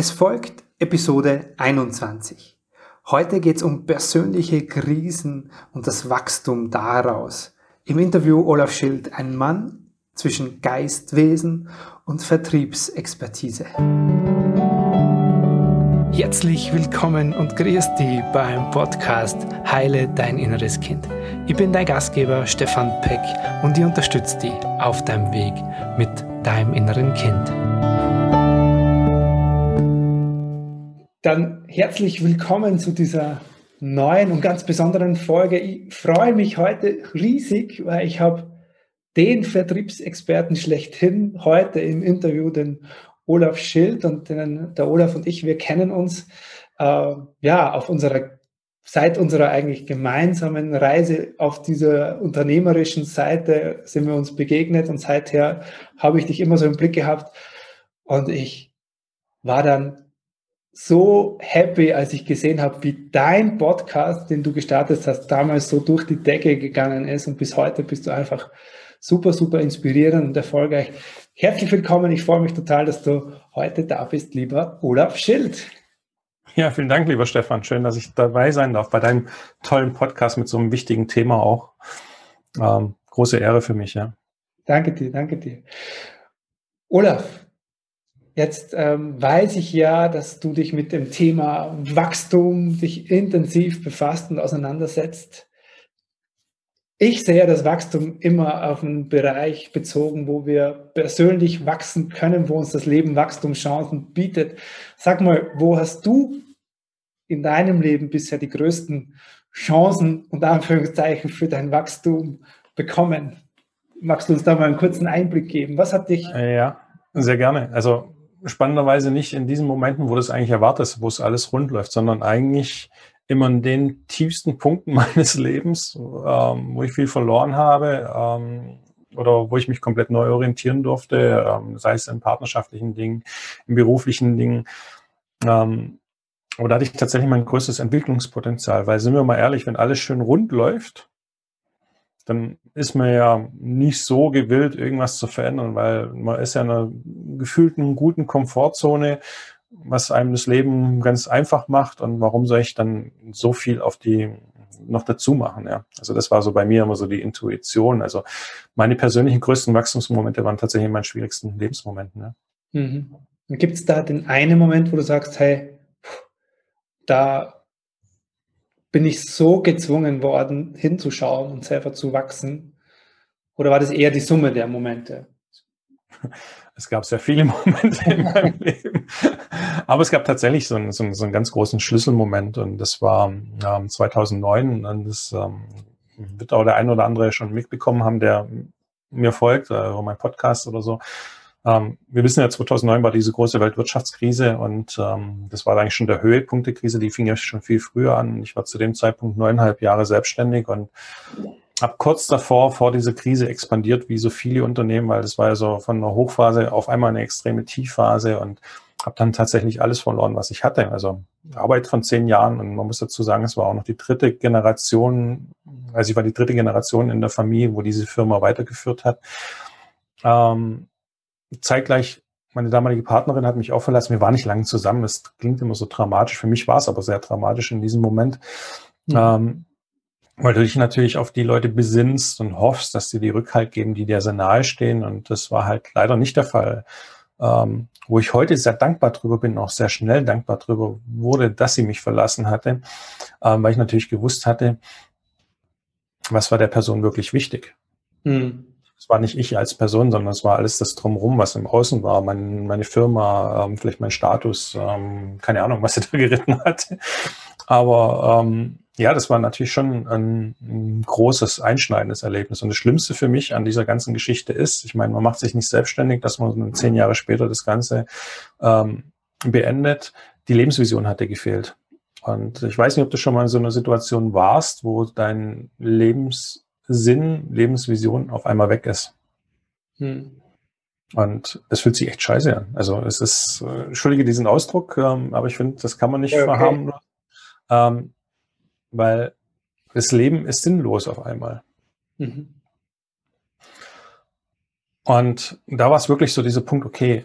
Es folgt Episode 21. Heute geht es um persönliche Krisen und das Wachstum daraus. Im Interview Olaf Schild, ein Mann zwischen Geistwesen und Vertriebsexpertise. Herzlich willkommen und grüß dich beim Podcast Heile dein inneres Kind. Ich bin dein Gastgeber Stefan Peck und ich unterstütze dich auf deinem Weg mit deinem inneren Kind. Dann herzlich willkommen zu dieser neuen und ganz besonderen Folge. Ich freue mich heute riesig, weil ich habe den Vertriebsexperten schlechthin heute im Interview, den Olaf Schild und den, der Olaf und ich, wir kennen uns äh, ja auf unserer seit unserer eigentlich gemeinsamen Reise auf dieser unternehmerischen Seite sind wir uns begegnet und seither habe ich dich immer so im Blick gehabt und ich war dann so happy, als ich gesehen habe, wie dein Podcast, den du gestartet hast, damals so durch die Decke gegangen ist und bis heute bist du einfach super, super inspirierend und erfolgreich. Herzlich willkommen. Ich freue mich total, dass du heute da bist, lieber Olaf Schild. Ja, vielen Dank, lieber Stefan. Schön, dass ich dabei sein darf bei deinem tollen Podcast mit so einem wichtigen Thema auch. Ähm, große Ehre für mich, ja. Danke dir, danke dir. Olaf, jetzt ähm, weiß ich ja, dass du dich mit dem Thema Wachstum dich intensiv befasst und auseinandersetzt. Ich sehe das Wachstum immer auf einen Bereich bezogen, wo wir persönlich wachsen können, wo uns das Leben Wachstumschancen bietet. Sag mal, wo hast du in deinem Leben bisher die größten Chancen und Anführungszeichen für dein Wachstum bekommen? Magst du uns da mal einen kurzen Einblick geben? Was hat dich? Ja, sehr gerne. Also spannenderweise nicht in diesen Momenten, wo du es eigentlich erwartest, wo es alles rund läuft, sondern eigentlich immer in den tiefsten Punkten meines Lebens, ähm, wo ich viel verloren habe ähm, oder wo ich mich komplett neu orientieren durfte, ähm, sei es in partnerschaftlichen Dingen, in beruflichen Dingen. Ähm, aber da hatte ich tatsächlich mein größtes Entwicklungspotenzial, weil sind wir mal ehrlich, wenn alles schön rund läuft, dann ist man ja nicht so gewillt, irgendwas zu verändern, weil man ist ja in einer gefühlten, guten Komfortzone was einem das Leben ganz einfach macht und warum soll ich dann so viel auf die noch dazu machen, ja. Also das war so bei mir immer so die Intuition. Also meine persönlichen größten Wachstumsmomente waren tatsächlich in meinen schwierigsten Lebensmomenten, ja. Mhm. Gibt es da den einen Moment, wo du sagst, hey, da bin ich so gezwungen worden, hinzuschauen und selber zu wachsen? Oder war das eher die Summe der Momente? Es gab sehr viele Momente in meinem Leben. Aber es gab tatsächlich so einen, so einen, so einen ganz großen Schlüsselmoment und das war ähm, 2009 und das ähm, wird auch der ein oder andere schon mitbekommen haben, der mir folgt, äh, mein Podcast oder so. Ähm, wir wissen ja, 2009 war diese große Weltwirtschaftskrise und ähm, das war eigentlich schon der Höhepunkt der Krise. Die fing ja schon viel früher an. Ich war zu dem Zeitpunkt neuneinhalb Jahre selbstständig und habe kurz davor, vor dieser Krise expandiert, wie so viele Unternehmen, weil das war ja so von einer Hochphase auf einmal eine extreme Tiefphase und habe dann tatsächlich alles verloren, was ich hatte. Also Arbeit von zehn Jahren und man muss dazu sagen, es war auch noch die dritte Generation, also ich war die dritte Generation in der Familie, wo diese Firma weitergeführt hat. Ähm, zeitgleich, meine damalige Partnerin hat mich auch verlassen. Wir waren nicht lange zusammen. Das klingt immer so dramatisch. Für mich war es aber sehr dramatisch in diesem Moment. Mhm. Ähm, weil du dich natürlich auf die Leute besinnst und hoffst, dass sie die Rückhalt geben, die dir sehr nahe stehen. Und das war halt leider nicht der Fall. Ähm, wo ich heute sehr dankbar drüber bin, auch sehr schnell dankbar drüber wurde, dass sie mich verlassen hatte, ähm, weil ich natürlich gewusst hatte, was war der Person wirklich wichtig. Mhm. Es war nicht ich als Person, sondern es war alles das Drumherum, was im Außen war. Mein, meine Firma, ähm, vielleicht mein Status, ähm, keine Ahnung, was sie da geritten hatte. Aber ähm, ja, das war natürlich schon ein, ein, großes, einschneidendes Erlebnis. Und das Schlimmste für mich an dieser ganzen Geschichte ist, ich meine, man macht sich nicht selbstständig, dass man zehn Jahre später das Ganze ähm, beendet. Die Lebensvision hatte gefehlt. Und ich weiß nicht, ob du schon mal in so einer Situation warst, wo dein Lebenssinn, Lebensvision auf einmal weg ist. Hm. Und es fühlt sich echt scheiße an. Also es ist, äh, entschuldige diesen Ausdruck, ähm, aber ich finde, das kann man nicht okay. verharmlosen. Ähm, weil das Leben ist sinnlos auf einmal. Mhm. Und da war es wirklich so dieser Punkt, okay,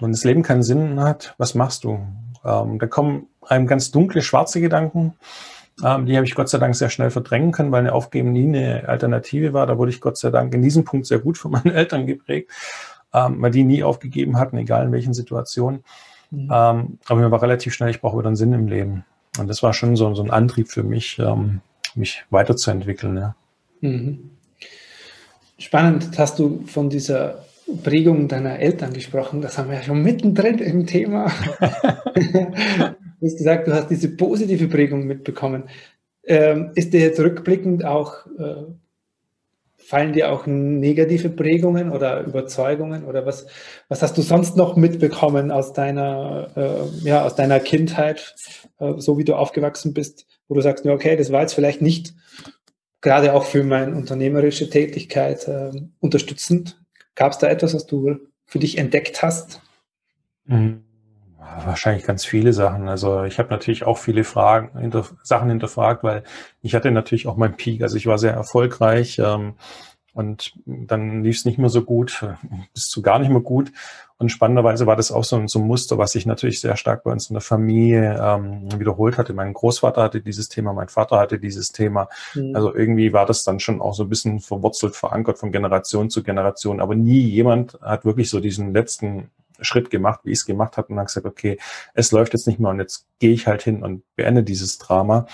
wenn das Leben keinen Sinn hat, was machst du? Ähm, da kommen einem ganz dunkle, schwarze Gedanken. Ähm, die habe ich Gott sei Dank sehr schnell verdrängen können, weil eine Aufgeben nie eine Alternative war. Da wurde ich Gott sei Dank in diesem Punkt sehr gut von meinen Eltern geprägt, ähm, weil die nie aufgegeben hatten, egal in welchen Situationen. Mhm. Ähm, aber mir war relativ schnell, ich brauche wieder einen Sinn im Leben. Und das war schon so, so ein Antrieb für mich, ähm, mich weiterzuentwickeln. Ja. Mhm. Spannend, hast du von dieser Prägung deiner Eltern gesprochen. Das haben wir ja schon mittendrin im Thema. du hast gesagt, du hast diese positive Prägung mitbekommen. Ähm, ist dir jetzt rückblickend auch, äh, fallen dir auch negative Prägungen oder Überzeugungen oder was, was hast du sonst noch mitbekommen aus deiner, äh, ja, aus deiner Kindheit, äh, so wie du aufgewachsen bist, wo du sagst, okay, das war jetzt vielleicht nicht gerade auch für meine unternehmerische Tätigkeit äh, unterstützend, Gab es da etwas, was du für dich entdeckt hast? Mhm. Wahrscheinlich ganz viele Sachen. Also ich habe natürlich auch viele Fragen, hinter, Sachen hinterfragt, weil ich hatte natürlich auch meinen Peak. Also ich war sehr erfolgreich. Ähm, und dann lief es nicht mehr so gut, bis zu gar nicht mehr gut. Und spannenderweise war das auch so ein, so ein Muster, was sich natürlich sehr stark bei uns in der Familie ähm, wiederholt hatte. Mein Großvater hatte dieses Thema, mein Vater hatte dieses Thema. Mhm. Also irgendwie war das dann schon auch so ein bisschen verwurzelt, verankert von Generation zu Generation. Aber nie jemand hat wirklich so diesen letzten Schritt gemacht, wie ich es gemacht habe und dann gesagt, okay, es läuft jetzt nicht mehr und jetzt gehe ich halt hin und beende dieses Drama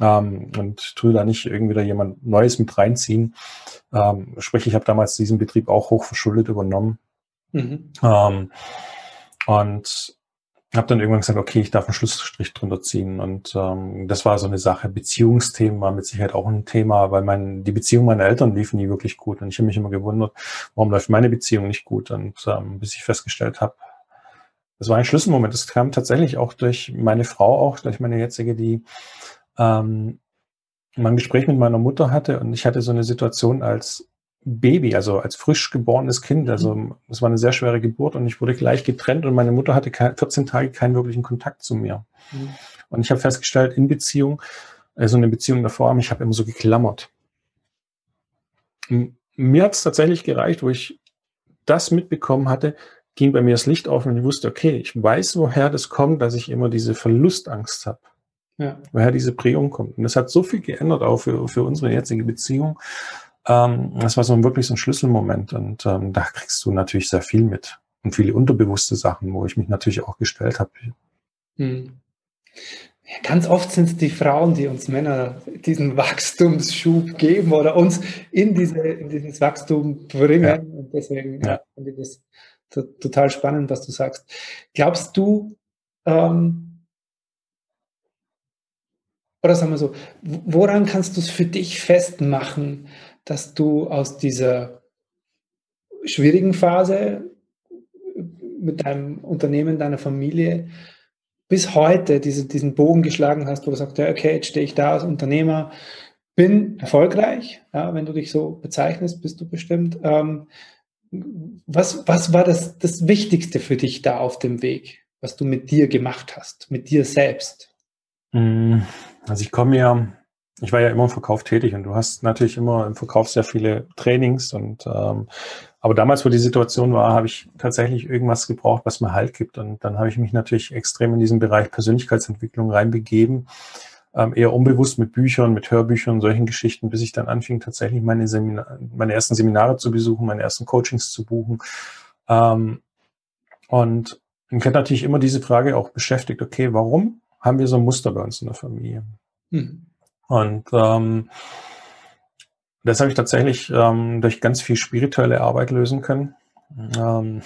ähm, und tue da nicht irgendwie da jemand Neues mit reinziehen. Ähm, sprich, ich habe damals diesen Betrieb auch hochverschuldet übernommen. Mhm. Ähm, und habe dann irgendwann gesagt, okay, ich darf einen Schlussstrich drunter ziehen. Und ähm, das war so eine Sache. Beziehungsthemen war mit Sicherheit auch ein Thema, weil mein, die Beziehung meiner Eltern lief nie wirklich gut. Und ich habe mich immer gewundert, warum läuft meine Beziehung nicht gut. Und ähm, bis ich festgestellt habe, das war ein Schlüsselmoment. Das kam tatsächlich auch durch meine Frau, auch durch meine jetzige, die ähm, mal ein Gespräch mit meiner Mutter hatte und ich hatte so eine Situation als Baby, also als frisch geborenes Kind. Also mhm. es war eine sehr schwere Geburt und ich wurde gleich getrennt und meine Mutter hatte 14 Tage keinen wirklichen Kontakt zu mir. Mhm. Und ich habe festgestellt, in Beziehung, also eine Beziehung davor, ich habe immer so geklammert. Mir hat es tatsächlich gereicht, wo ich das mitbekommen hatte, ging bei mir das Licht auf und ich wusste, okay, ich weiß, woher das kommt, dass ich immer diese Verlustangst habe ja. woher diese Prägung kommt. Und das hat so viel geändert auch für, für unsere jetzige Beziehung. Ähm, das war so wirklich so ein Schlüsselmoment und ähm, da kriegst du natürlich sehr viel mit und viele unterbewusste Sachen, wo ich mich natürlich auch gestellt habe. Hm. Ja, ganz oft sind es die Frauen, die uns Männer diesen Wachstumsschub geben oder uns in, diese, in dieses Wachstum bringen. Ja. Und deswegen ja. finde ich das total spannend, was du sagst. Glaubst du, ähm, oder sagen wir so, woran kannst du es für dich festmachen, dass du aus dieser schwierigen Phase mit deinem Unternehmen, deiner Familie bis heute diese, diesen Bogen geschlagen hast, wo du sagst, ja, okay, jetzt stehe ich da als Unternehmer, bin erfolgreich, ja, wenn du dich so bezeichnest, bist du bestimmt. Ähm, was, was war das, das Wichtigste für dich da auf dem Weg, was du mit dir gemacht hast, mit dir selbst? Mm, also ich komme ja, ich war ja immer im Verkauf tätig und du hast natürlich immer im Verkauf sehr viele Trainings und ähm, aber damals, wo die Situation war, habe ich tatsächlich irgendwas gebraucht, was mir Halt gibt. Und dann habe ich mich natürlich extrem in diesen Bereich Persönlichkeitsentwicklung reinbegeben. Ähm, eher unbewusst mit Büchern, mit Hörbüchern, solchen Geschichten, bis ich dann anfing, tatsächlich meine, Seminar meine ersten Seminare zu besuchen, meine ersten Coachings zu buchen. Ähm, und mich hat natürlich immer diese Frage auch beschäftigt, okay, warum haben wir so ein Muster bei uns in der Familie. Mhm. Und ähm, das habe ich tatsächlich ähm, durch ganz viel spirituelle Arbeit lösen können. Ähm,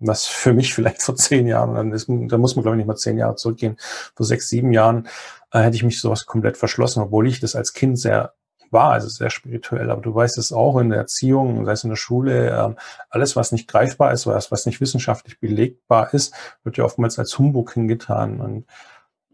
was für mich vielleicht vor zehn Jahren, dann ist, da muss man glaube ich nicht mal zehn Jahre zurückgehen, vor sechs, sieben Jahren äh, hätte ich mich sowas komplett verschlossen, obwohl ich das als Kind sehr war, also sehr spirituell. Aber du weißt es auch in der Erziehung, sei es in der Schule, ähm, alles, was nicht greifbar ist, was, was nicht wissenschaftlich belegbar ist, wird ja oftmals als Humbug hingetan. Und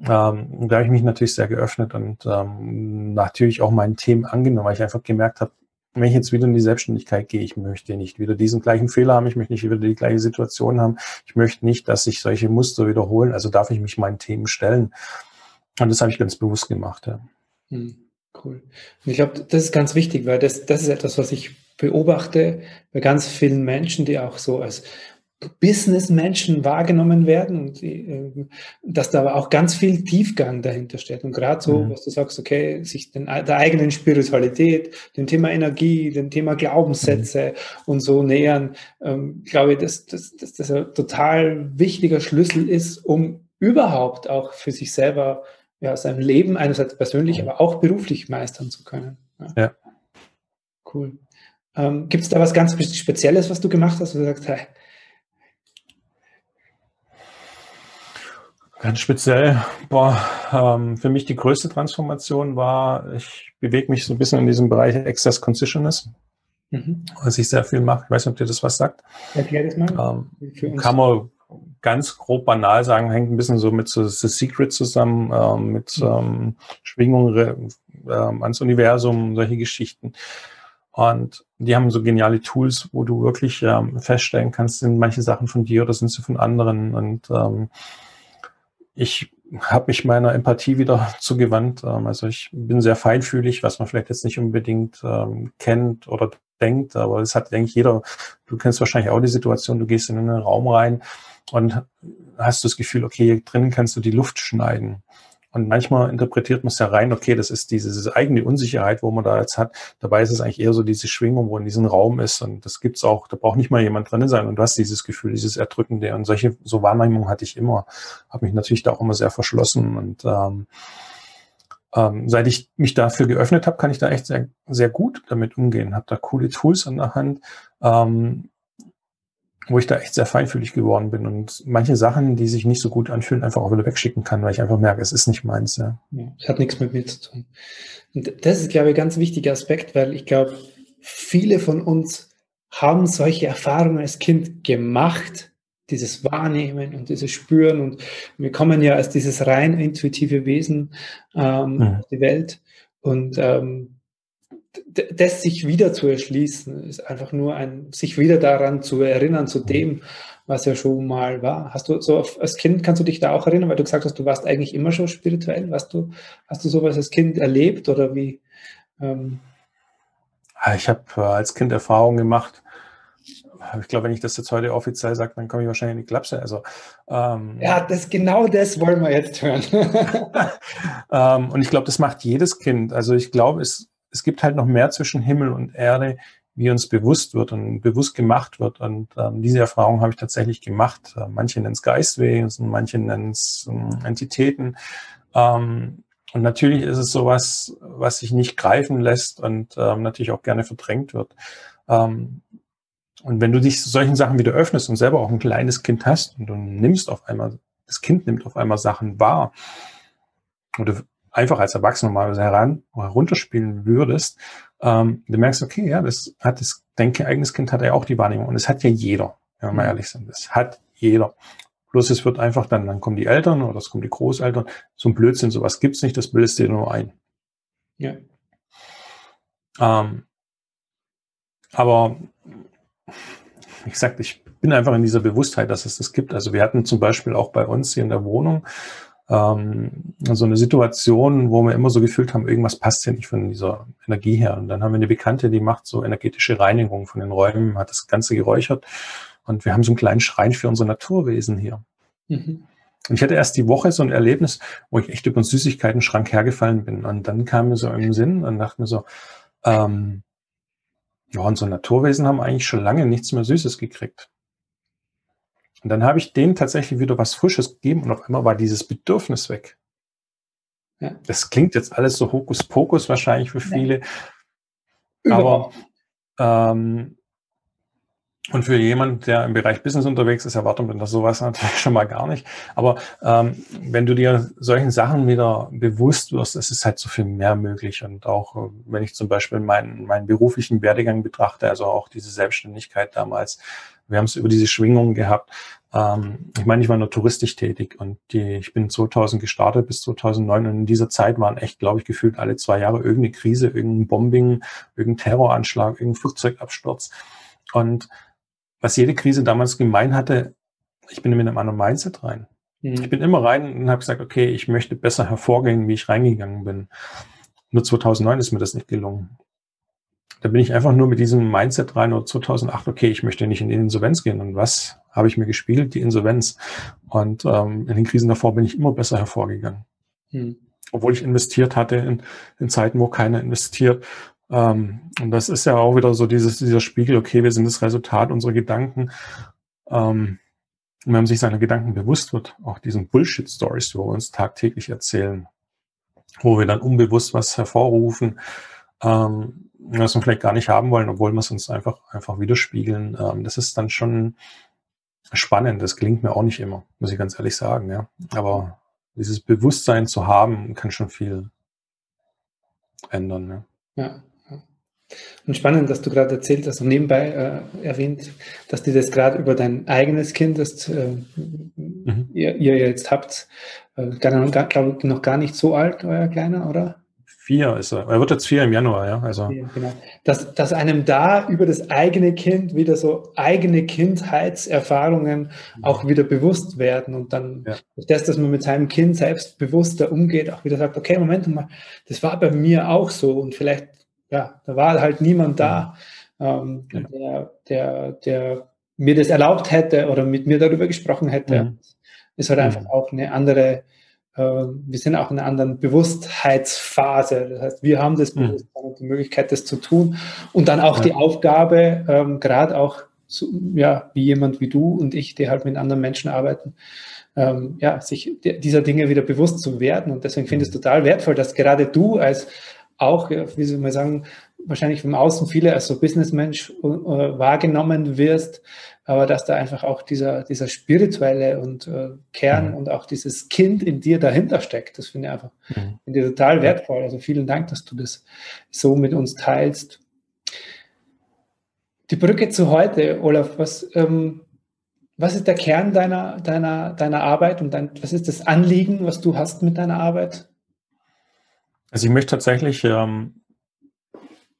ähm, da habe ich mich natürlich sehr geöffnet und ähm, natürlich auch meinen Themen angenommen, weil ich einfach gemerkt habe, wenn ich jetzt wieder in die Selbstständigkeit gehe, ich möchte nicht wieder diesen gleichen Fehler haben, ich möchte nicht wieder die gleiche Situation haben, ich möchte nicht, dass sich solche Muster wiederholen, also darf ich mich meinen Themen stellen. Und das habe ich ganz bewusst gemacht. Ja. Hm, cool. Und ich glaube, das ist ganz wichtig, weil das, das ist etwas, was ich beobachte bei ganz vielen Menschen, die auch so als Businessmenschen wahrgenommen werden und äh, dass da aber auch ganz viel Tiefgang dahinter steht. Und gerade so, mhm. was du sagst, okay, sich den, der eigenen Spiritualität, dem Thema Energie, dem Thema Glaubenssätze mhm. und so nähern, ähm, glaube ich, dass, dass, dass das ein total wichtiger Schlüssel ist, um überhaupt auch für sich selber ja, sein Leben einerseits persönlich, mhm. aber auch beruflich meistern zu können. Ja. ja. Cool. Ähm, Gibt es da was ganz Spezielles, was du gemacht hast, wo du sagst, hey, Ganz speziell, boah, ähm, für mich die größte Transformation war, ich bewege mich so ein bisschen in diesem Bereich Access Consciousness, mhm. was ich sehr viel mache. Ich weiß nicht, ob dir das was sagt. Erklär das mal. Ähm, kann man ganz grob banal sagen, hängt ein bisschen so mit so The Secret zusammen, ähm, mit mhm. ähm, Schwingungen ähm, ans Universum, solche Geschichten. Und die haben so geniale Tools, wo du wirklich ähm, feststellen kannst, sind manche Sachen von dir oder sind sie von anderen. Und ich habe mich meiner Empathie wieder zugewandt. Ähm, also ich bin sehr feinfühlig, was man vielleicht jetzt nicht unbedingt ähm, kennt oder denkt, aber das hat eigentlich jeder. Du kennst wahrscheinlich auch die Situation, du gehst in einen Raum rein und hast das Gefühl, okay, hier drinnen kannst du die Luft schneiden. Und manchmal interpretiert man es ja rein, okay, das ist diese, diese, eigene Unsicherheit, wo man da jetzt hat. Dabei ist es eigentlich eher so diese Schwingung, wo in diesem Raum ist. Und das gibt's auch, da braucht nicht mal jemand drin sein. Und du hast dieses Gefühl, dieses Erdrückende. Und solche, so Wahrnehmungen hatte ich immer. Habe mich natürlich da auch immer sehr verschlossen. Und ähm, ähm, seit ich mich dafür geöffnet habe, kann ich da echt sehr, sehr gut damit umgehen. Habe da coole Tools an der Hand. Ähm, wo ich da echt sehr feinfühlig geworden bin und manche Sachen, die sich nicht so gut anfühlen, einfach auch wieder wegschicken kann, weil ich einfach merke, es ist nicht meins. Ja. Es hat nichts mit mir zu tun. Und das ist, glaube ich, ein ganz wichtiger Aspekt, weil ich glaube, viele von uns haben solche Erfahrungen als Kind gemacht, dieses Wahrnehmen und dieses Spüren und wir kommen ja als dieses rein intuitive Wesen ähm, mhm. auf die Welt und ähm, das sich wieder zu erschließen, ist einfach nur ein, sich wieder daran zu erinnern, zu dem, was ja schon mal war. Hast du so als Kind, kannst du dich da auch erinnern, weil du gesagt hast, du warst eigentlich immer schon spirituell? Hast du, hast du sowas als Kind erlebt oder wie? Ähm? Ich habe äh, als Kind Erfahrungen gemacht. Ich glaube, wenn ich das jetzt heute offiziell sage, dann komme ich wahrscheinlich in die Klapse. Also, ähm, ja, das, genau das wollen wir jetzt hören. ähm, und ich glaube, das macht jedes Kind. Also ich glaube, es es gibt halt noch mehr zwischen Himmel und Erde, wie uns bewusst wird und bewusst gemacht wird. Und ähm, diese Erfahrung habe ich tatsächlich gemacht. Äh, manche nennen es Geistwesen, manche nennen es ähm, Entitäten. Ähm, und natürlich ist es sowas, was sich nicht greifen lässt und ähm, natürlich auch gerne verdrängt wird. Ähm, und wenn du dich solchen Sachen wieder öffnest und selber auch ein kleines Kind hast und du nimmst auf einmal, das Kind nimmt auf einmal Sachen wahr, oder einfach als Erwachsener mal heran, herunterspielen würdest, ähm, du merkst, okay, ja, das hat das, dein eigenes Kind hat ja auch die Wahrnehmung und es hat ja jeder, wenn wir mal mhm. ehrlich sind, das hat jeder. Bloß es wird einfach dann, dann kommen die Eltern oder es kommen die Großeltern, so ein Blödsinn, sowas gibt's nicht, das bildest dir nur ein. Ja. Ähm, aber wie gesagt, ich bin einfach in dieser Bewusstheit, dass es das gibt. Also wir hatten zum Beispiel auch bei uns hier in der Wohnung ähm, so eine Situation, wo wir immer so gefühlt haben, irgendwas passt hier nicht von dieser Energie her. Und dann haben wir eine Bekannte, die macht so energetische Reinigung von den Räumen, hat das Ganze geräuchert. Und wir haben so einen kleinen Schrein für unser Naturwesen hier. Mhm. Und ich hatte erst die Woche so ein Erlebnis, wo ich echt über einen Süßigkeiten-Schrank hergefallen bin. Und dann kam mir so im Sinn und dachte mir so, ähm, ja, unsere Naturwesen haben eigentlich schon lange nichts mehr Süßes gekriegt. Und dann habe ich denen tatsächlich wieder was Frisches gegeben und auf einmal war dieses Bedürfnis weg. Ja. Das klingt jetzt alles so Hokuspokus wahrscheinlich für viele. Ja. Aber ähm, und für jemanden, der im Bereich Business unterwegs ist, erwartet man das sowas natürlich schon mal gar nicht. Aber ähm, wenn du dir solchen Sachen wieder bewusst wirst, es ist halt so viel mehr möglich. Und auch äh, wenn ich zum Beispiel meinen, meinen beruflichen Werdegang betrachte, also auch diese Selbstständigkeit damals, wir haben es über diese Schwingungen gehabt. Ähm, ich meine, ich war nur touristisch tätig und die, ich bin 2000 gestartet bis 2009 und in dieser Zeit waren echt, glaube ich, gefühlt alle zwei Jahre irgendeine Krise, irgendein Bombing, irgendein Terroranschlag, irgendein Flugzeugabsturz. Und was jede Krise damals gemein hatte, ich bin mit einem anderen Mindset rein. Mhm. Ich bin immer rein und habe gesagt, okay, ich möchte besser hervorgehen, wie ich reingegangen bin. Nur 2009 ist mir das nicht gelungen. Da bin ich einfach nur mit diesem Mindset rein oder 2008, okay, ich möchte nicht in die Insolvenz gehen. Und was habe ich mir gespiegelt? Die Insolvenz. Und ähm, in den Krisen davor bin ich immer besser hervorgegangen. Hm. Obwohl ich investiert hatte in, in Zeiten, wo keiner investiert. Ähm, und das ist ja auch wieder so dieses, dieser Spiegel, okay, wir sind das Resultat unserer Gedanken. Ähm, und wenn man sich seiner Gedanken bewusst wird, auch diesen Bullshit-Stories, die wir uns tagtäglich erzählen, wo wir dann unbewusst was hervorrufen, ähm, was wir vielleicht gar nicht haben wollen, obwohl wir es uns einfach, einfach widerspiegeln. Ähm, das ist dann schon spannend. Das klingt mir auch nicht immer, muss ich ganz ehrlich sagen. Ja. Aber dieses Bewusstsein zu haben, kann schon viel ändern. Ne? Ja. Und spannend, dass du gerade erzählt hast und nebenbei äh, erwähnt, dass du das gerade über dein eigenes Kind, das äh, mhm. ihr, ihr, jetzt habt, äh, glaube ich, noch gar nicht so alt, euer Kleiner, oder? Vier ist er. Er wird jetzt vier im Januar, ja. Also. Ja, genau. Dass, dass einem da über das eigene Kind wieder so eigene Kindheitserfahrungen mhm. auch wieder bewusst werden und dann ja. das, dass man mit seinem Kind selbst bewusster umgeht, auch wieder sagt, okay, Moment mal, das war bei mir auch so und vielleicht, ja, da war halt niemand da, ähm, ja. der, der, der mir das erlaubt hätte oder mit mir darüber gesprochen hätte. Mhm. Ist halt mhm. einfach auch eine andere wir sind auch in einer anderen Bewusstheitsphase. Das heißt, wir haben das mhm. Bewusstsein und die Möglichkeit, das zu tun. Und dann auch ja. die Aufgabe, ähm, gerade auch, so, ja, wie jemand wie du und ich, die halt mit anderen Menschen arbeiten, ähm, ja, sich dieser Dinge wieder bewusst zu werden. Und deswegen finde ich es mhm. total wertvoll, dass gerade du als auch, wie soll man sagen, wahrscheinlich vom Außen viele als so Businessmensch äh, wahrgenommen wirst, aber dass da einfach auch dieser, dieser spirituelle und äh, Kern mhm. und auch dieses Kind in dir dahinter steckt. Das finde ich einfach mhm. finde ich total wertvoll. Also vielen Dank, dass du das so mit uns teilst. Die Brücke zu heute, Olaf, was, ähm, was ist der Kern deiner, deiner, deiner Arbeit und dein, was ist das Anliegen, was du hast mit deiner Arbeit? Also ich möchte tatsächlich ähm,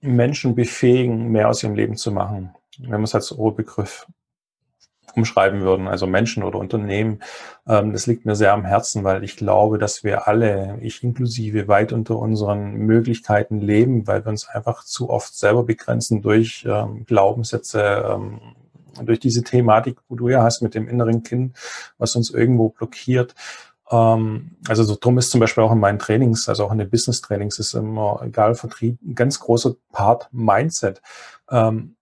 Menschen befähigen, mehr aus ihrem Leben zu machen. Wenn man es als Oberbegriff umschreiben würden, also Menschen oder Unternehmen. Ähm, das liegt mir sehr am Herzen, weil ich glaube, dass wir alle, ich inklusive, weit unter unseren Möglichkeiten leben, weil wir uns einfach zu oft selber begrenzen durch ähm, Glaubenssätze, ähm, durch diese Thematik, wo du ja hast mit dem inneren Kind, was uns irgendwo blockiert. Also so drum ist zum Beispiel auch in meinen Trainings, also auch in den Business-Trainings ist immer, egal Vertrieb, ein ganz großer Part Mindset. Ähm,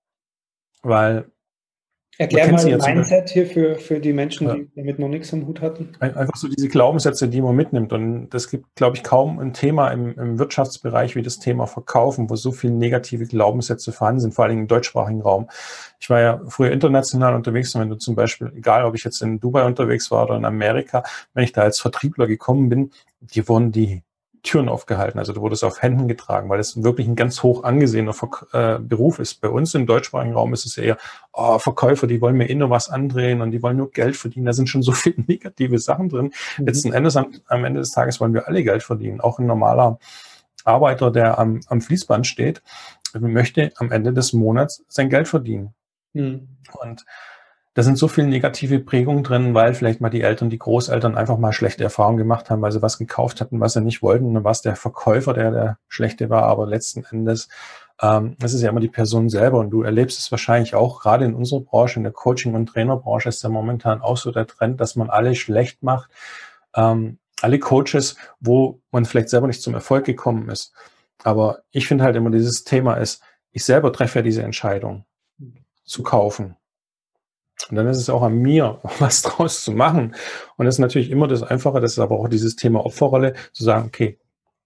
weil Erklär mal das Mindset hier für, für die Menschen, ja. die damit noch nichts am Hut hatten. Einfach so diese Glaubenssätze, die man mitnimmt. Und das gibt, glaube ich, kaum ein Thema im, im Wirtschaftsbereich wie das Thema Verkaufen, wo so viele negative Glaubenssätze vorhanden sind, vor allem im deutschsprachigen Raum. Ich war ja früher international unterwegs und wenn du zum Beispiel, egal ob ich jetzt in Dubai unterwegs war oder in Amerika, wenn ich da als Vertriebler gekommen bin, die wurden die Türen aufgehalten. Also du wurdest auf Händen getragen, weil es wirklich ein ganz hoch angesehener Ver äh, Beruf ist. Bei uns im deutschsprachigen Raum ist es eher, oh, Verkäufer, die wollen mir eh nur was andrehen und die wollen nur Geld verdienen. Da sind schon so viele negative Sachen drin. Mhm. Letzten Endes, am, am, Ende des Tages wollen wir alle Geld verdienen. Auch ein normaler Arbeiter, der am, am Fließband steht, möchte am Ende des Monats sein Geld verdienen. Mhm. Und da sind so viele negative Prägungen drin, weil vielleicht mal die Eltern, die Großeltern einfach mal schlechte Erfahrungen gemacht haben, weil sie was gekauft hatten, was sie nicht wollten. Und dann war es der Verkäufer, der der schlechte war. Aber letzten Endes, ähm, das ist ja immer die Person selber. Und du erlebst es wahrscheinlich auch, gerade in unserer Branche, in der Coaching- und Trainerbranche ist ja momentan auch so der Trend, dass man alle schlecht macht. Ähm, alle Coaches, wo man vielleicht selber nicht zum Erfolg gekommen ist. Aber ich finde halt immer, dieses Thema ist, ich selber treffe ja diese Entscheidung zu kaufen und dann ist es auch an mir, was draus zu machen. Und das ist natürlich immer das Einfache, das ist aber auch dieses Thema Opferrolle, zu sagen, okay,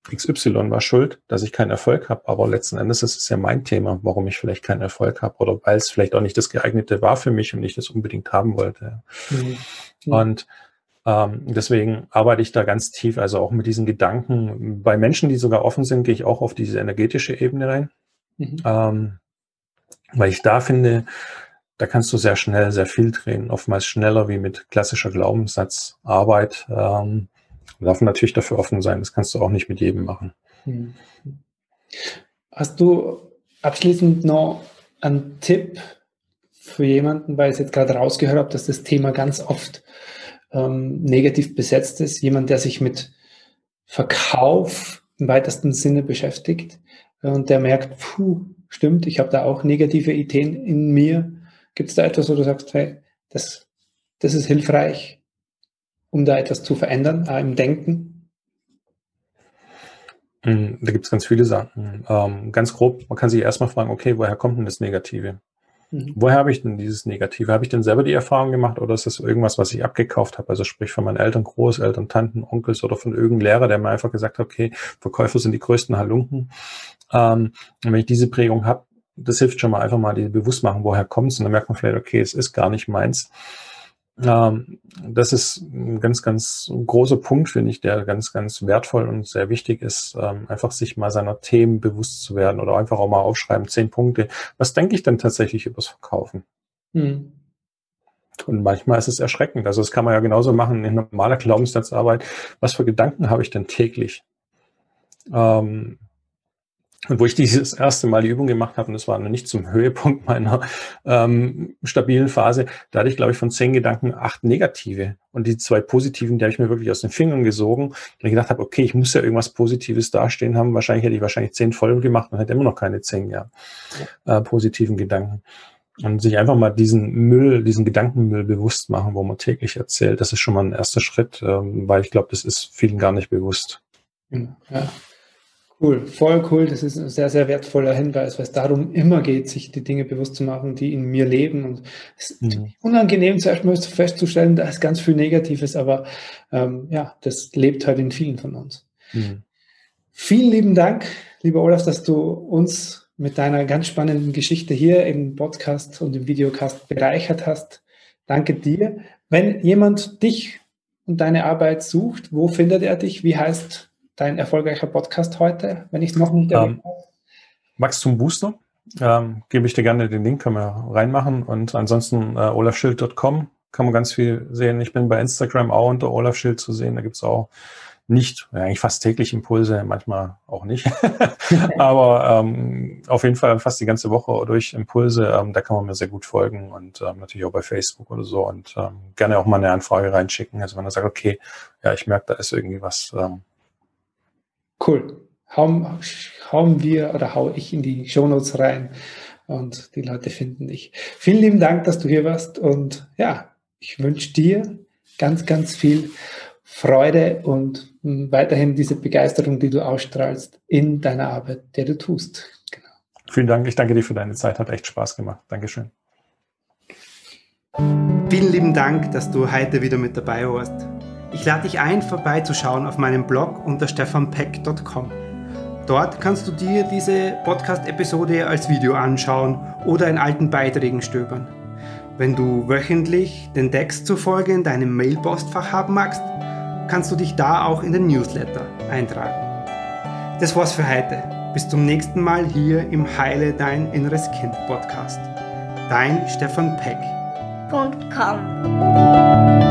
XY war schuld, dass ich keinen Erfolg habe, aber letzten Endes ist es ja mein Thema, warum ich vielleicht keinen Erfolg habe oder weil es vielleicht auch nicht das geeignete war für mich und ich das unbedingt haben wollte. Mhm. Und ähm, deswegen arbeite ich da ganz tief, also auch mit diesen Gedanken. Bei Menschen, die sogar offen sind, gehe ich auch auf diese energetische Ebene rein, mhm. ähm, weil ich da finde, da kannst du sehr schnell sehr viel drehen, oftmals schneller wie mit klassischer Glaubenssatzarbeit. Ähm, darf natürlich dafür offen sein, das kannst du auch nicht mit jedem machen. Hm. Hast du abschließend noch einen Tipp für jemanden, weil ich jetzt gerade rausgehört habe, dass das Thema ganz oft ähm, negativ besetzt ist, jemand, der sich mit Verkauf im weitesten Sinne beschäftigt und der merkt, puh, stimmt, ich habe da auch negative Ideen in mir. Gibt es da etwas, wo du sagst, hey, das, das ist hilfreich, um da etwas zu verändern, auch im Denken? Hm, da gibt es ganz viele Sachen. Ähm, ganz grob, man kann sich erstmal fragen, okay, woher kommt denn das Negative? Mhm. Woher habe ich denn dieses Negative? Habe ich denn selber die Erfahrung gemacht oder ist das irgendwas, was ich abgekauft habe? Also sprich von meinen Eltern, Großeltern, Tanten, Onkels oder von irgendeinem Lehrer, der mir einfach gesagt hat, okay, Verkäufer sind die größten Halunken. Ähm, und wenn ich diese Prägung habe, das hilft schon mal einfach mal die bewusst machen, woher kommt es und dann merkt man vielleicht, okay, es ist gar nicht meins. Ähm, das ist ein ganz, ganz großer Punkt, finde ich, der ganz, ganz wertvoll und sehr wichtig ist, ähm, einfach sich mal seiner Themen bewusst zu werden oder einfach auch mal aufschreiben, zehn Punkte. Was denke ich denn tatsächlich übers Verkaufen? Mhm. Und manchmal ist es erschreckend. Also das kann man ja genauso machen in normaler Glaubenssatzarbeit. Was für Gedanken habe ich denn täglich? Ähm, und wo ich dieses erste Mal die Übung gemacht habe, und das war noch nicht zum Höhepunkt meiner ähm, stabilen Phase, da hatte ich, glaube ich, von zehn Gedanken acht negative. Und die zwei positiven, die habe ich mir wirklich aus den Fingern gesogen. Und ich gedacht habe, okay, ich muss ja irgendwas Positives dastehen haben. Wahrscheinlich hätte ich wahrscheinlich zehn voll gemacht und hätte immer noch keine zehn ja, äh, positiven Gedanken. Und sich einfach mal diesen Müll, diesen Gedankenmüll bewusst machen, wo man täglich erzählt, das ist schon mal ein erster Schritt, ähm, weil ich glaube, das ist vielen gar nicht bewusst. Ja. Cool, voll cool. Das ist ein sehr, sehr wertvoller Hinweis, weil es darum immer geht, sich die Dinge bewusst zu machen, die in mir leben. Und es ist mhm. unangenehm, zuerst mal festzustellen, da ist ganz viel Negatives, aber ähm, ja, das lebt halt in vielen von uns. Mhm. Vielen lieben Dank, lieber Olaf, dass du uns mit deiner ganz spannenden Geschichte hier im Podcast und im Videocast bereichert hast. Danke dir. Wenn jemand dich und deine Arbeit sucht, wo findet er dich? Wie heißt dein erfolgreicher Podcast heute, wenn ich es noch nicht erwähnt ähm, Wachstum Booster. Ähm, gebe ich dir gerne den Link, können wir reinmachen. Und ansonsten äh, olafschild.com kann man ganz viel sehen. Ich bin bei Instagram auch unter olafschild zu sehen. Da gibt es auch nicht, ja, eigentlich fast täglich Impulse, manchmal auch nicht. Aber ähm, auf jeden Fall fast die ganze Woche durch Impulse. Ähm, da kann man mir sehr gut folgen und ähm, natürlich auch bei Facebook oder so und ähm, gerne auch mal eine Anfrage reinschicken. Also wenn er sagt, okay, ja, ich merke, da ist irgendwie was, ähm, Cool. Hauen, hauen wir oder hau ich in die Shownotes rein und die Leute finden dich. Vielen lieben Dank, dass du hier warst und ja, ich wünsche dir ganz, ganz viel Freude und weiterhin diese Begeisterung, die du ausstrahlst in deiner Arbeit, der du tust. Genau. Vielen Dank. Ich danke dir für deine Zeit. Hat echt Spaß gemacht. Dankeschön. Vielen lieben Dank, dass du heute wieder mit dabei warst. Ich lade dich ein, vorbeizuschauen auf meinem Blog unter stefanpeck.com. Dort kannst du dir diese Podcast-Episode als Video anschauen oder in alten Beiträgen stöbern. Wenn du wöchentlich den Text zufolge in deinem Mailpostfach haben magst, kannst du dich da auch in den Newsletter eintragen. Das war's für heute. Bis zum nächsten Mal hier im Heile Dein Inneres Kind Podcast. Dein Stefan Peck. .com.